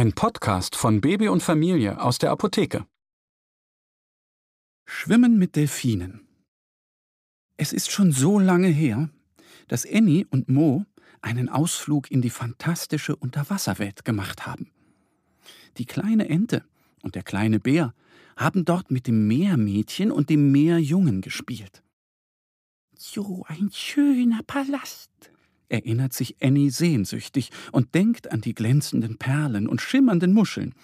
Ein Podcast von Baby und Familie aus der Apotheke. Schwimmen mit Delfinen. Es ist schon so lange her, dass Annie und Mo einen Ausflug in die fantastische Unterwasserwelt gemacht haben. Die kleine Ente und der kleine Bär haben dort mit dem Meermädchen und dem Meerjungen gespielt. So ein schöner Palast, erinnert sich Annie sehnsüchtig und denkt an die glänzenden Perlen und schimmernden Muscheln.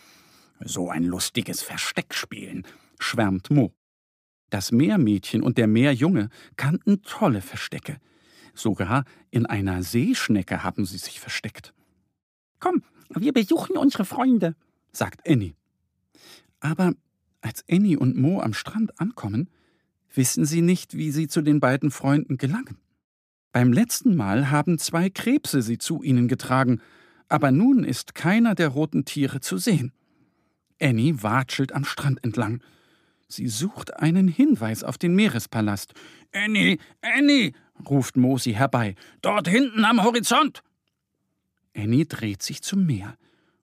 So ein lustiges Versteckspielen, schwärmt Mo. Das Meermädchen und der Meerjunge kannten tolle Verstecke. Sogar in einer Seeschnecke haben sie sich versteckt. Komm, wir besuchen unsere Freunde, sagt Annie. Aber als Annie und Mo am Strand ankommen, wissen sie nicht, wie sie zu den beiden Freunden gelangen. Beim letzten Mal haben zwei Krebse sie zu ihnen getragen, aber nun ist keiner der roten Tiere zu sehen. Annie watschelt am Strand entlang. Sie sucht einen Hinweis auf den Meerespalast. Annie, Annie, ruft Mo sie herbei. Dort hinten am Horizont. Annie dreht sich zum Meer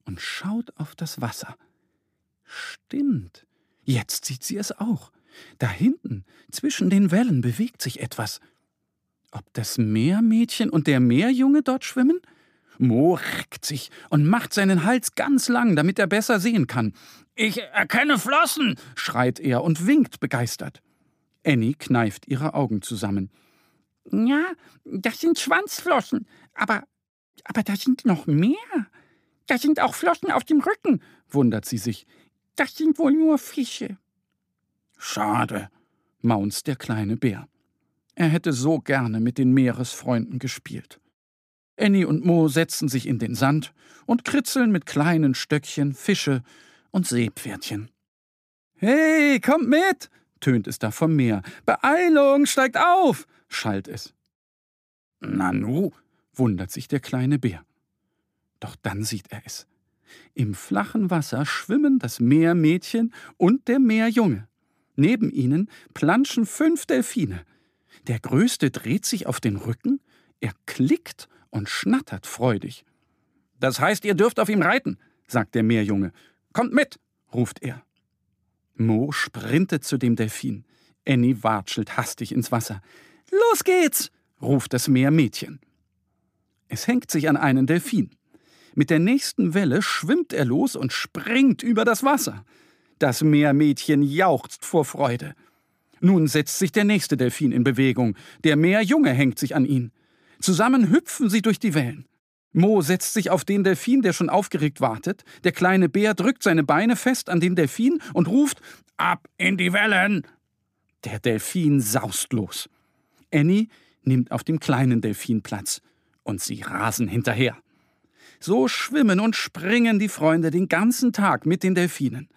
und schaut auf das Wasser. Stimmt, jetzt sieht sie es auch. Da hinten, zwischen den Wellen, bewegt sich etwas. Ob das Meermädchen und der Meerjunge dort schwimmen? Mo reckt sich und macht seinen Hals ganz lang, damit er besser sehen kann. Ich erkenne Flossen, schreit er und winkt begeistert. Annie kneift ihre Augen zusammen. Ja, das sind Schwanzflossen, aber, aber da sind noch mehr. Da sind auch Flossen auf dem Rücken, wundert sie sich. Das sind wohl nur Fische. Schade, maunzt der kleine Bär. Er hätte so gerne mit den Meeresfreunden gespielt. Annie und Mo setzen sich in den Sand und kritzeln mit kleinen Stöckchen Fische und Seepferdchen. Hey, kommt mit! tönt es da vom Meer. Beeilung, steigt auf! schallt es. Nanu, wundert sich der kleine Bär. Doch dann sieht er es. Im flachen Wasser schwimmen das Meermädchen und der Meerjunge. Neben ihnen planschen fünf Delfine. Der größte dreht sich auf den Rücken, er klickt und schnattert freudig. Das heißt, ihr dürft auf ihm reiten, sagt der Meerjunge. Kommt mit, ruft er. Mo sprintet zu dem Delfin. Annie watschelt hastig ins Wasser. Los geht's, ruft das Meermädchen. Es hängt sich an einen Delfin. Mit der nächsten Welle schwimmt er los und springt über das Wasser. Das Meermädchen jauchzt vor Freude. Nun setzt sich der nächste Delfin in Bewegung. Der Meerjunge hängt sich an ihn. Zusammen hüpfen sie durch die Wellen. Mo setzt sich auf den Delfin, der schon aufgeregt wartet. Der kleine Bär drückt seine Beine fest an den Delfin und ruft Ab in die Wellen. Der Delfin saust los. Annie nimmt auf dem kleinen Delfin Platz und sie rasen hinterher. So schwimmen und springen die Freunde den ganzen Tag mit den Delfinen.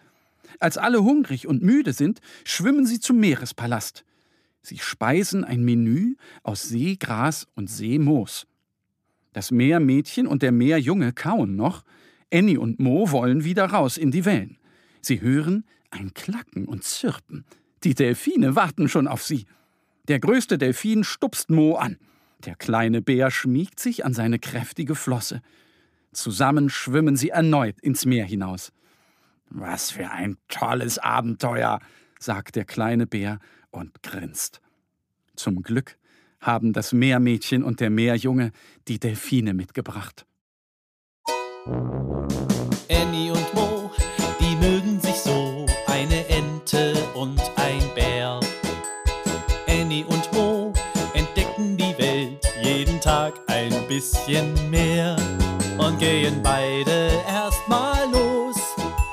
Als alle hungrig und müde sind, schwimmen sie zum Meerespalast. Sie speisen ein Menü aus Seegras und Seemoos. Das Meermädchen und der Meerjunge kauen noch. Annie und Mo wollen wieder raus in die Wellen. Sie hören ein Klacken und Zirpen. Die Delfine warten schon auf sie. Der größte Delfin stupst Mo an. Der kleine Bär schmiegt sich an seine kräftige Flosse. Zusammen schwimmen sie erneut ins Meer hinaus. Was für ein tolles Abenteuer, sagt der kleine Bär und grinst. Zum Glück haben das Meermädchen und der Meerjunge die Delfine mitgebracht. Annie und Mo, die mögen sich so, eine Ente und ein Bär. Annie und Mo entdecken die Welt jeden Tag ein bisschen mehr und gehen beide erstmal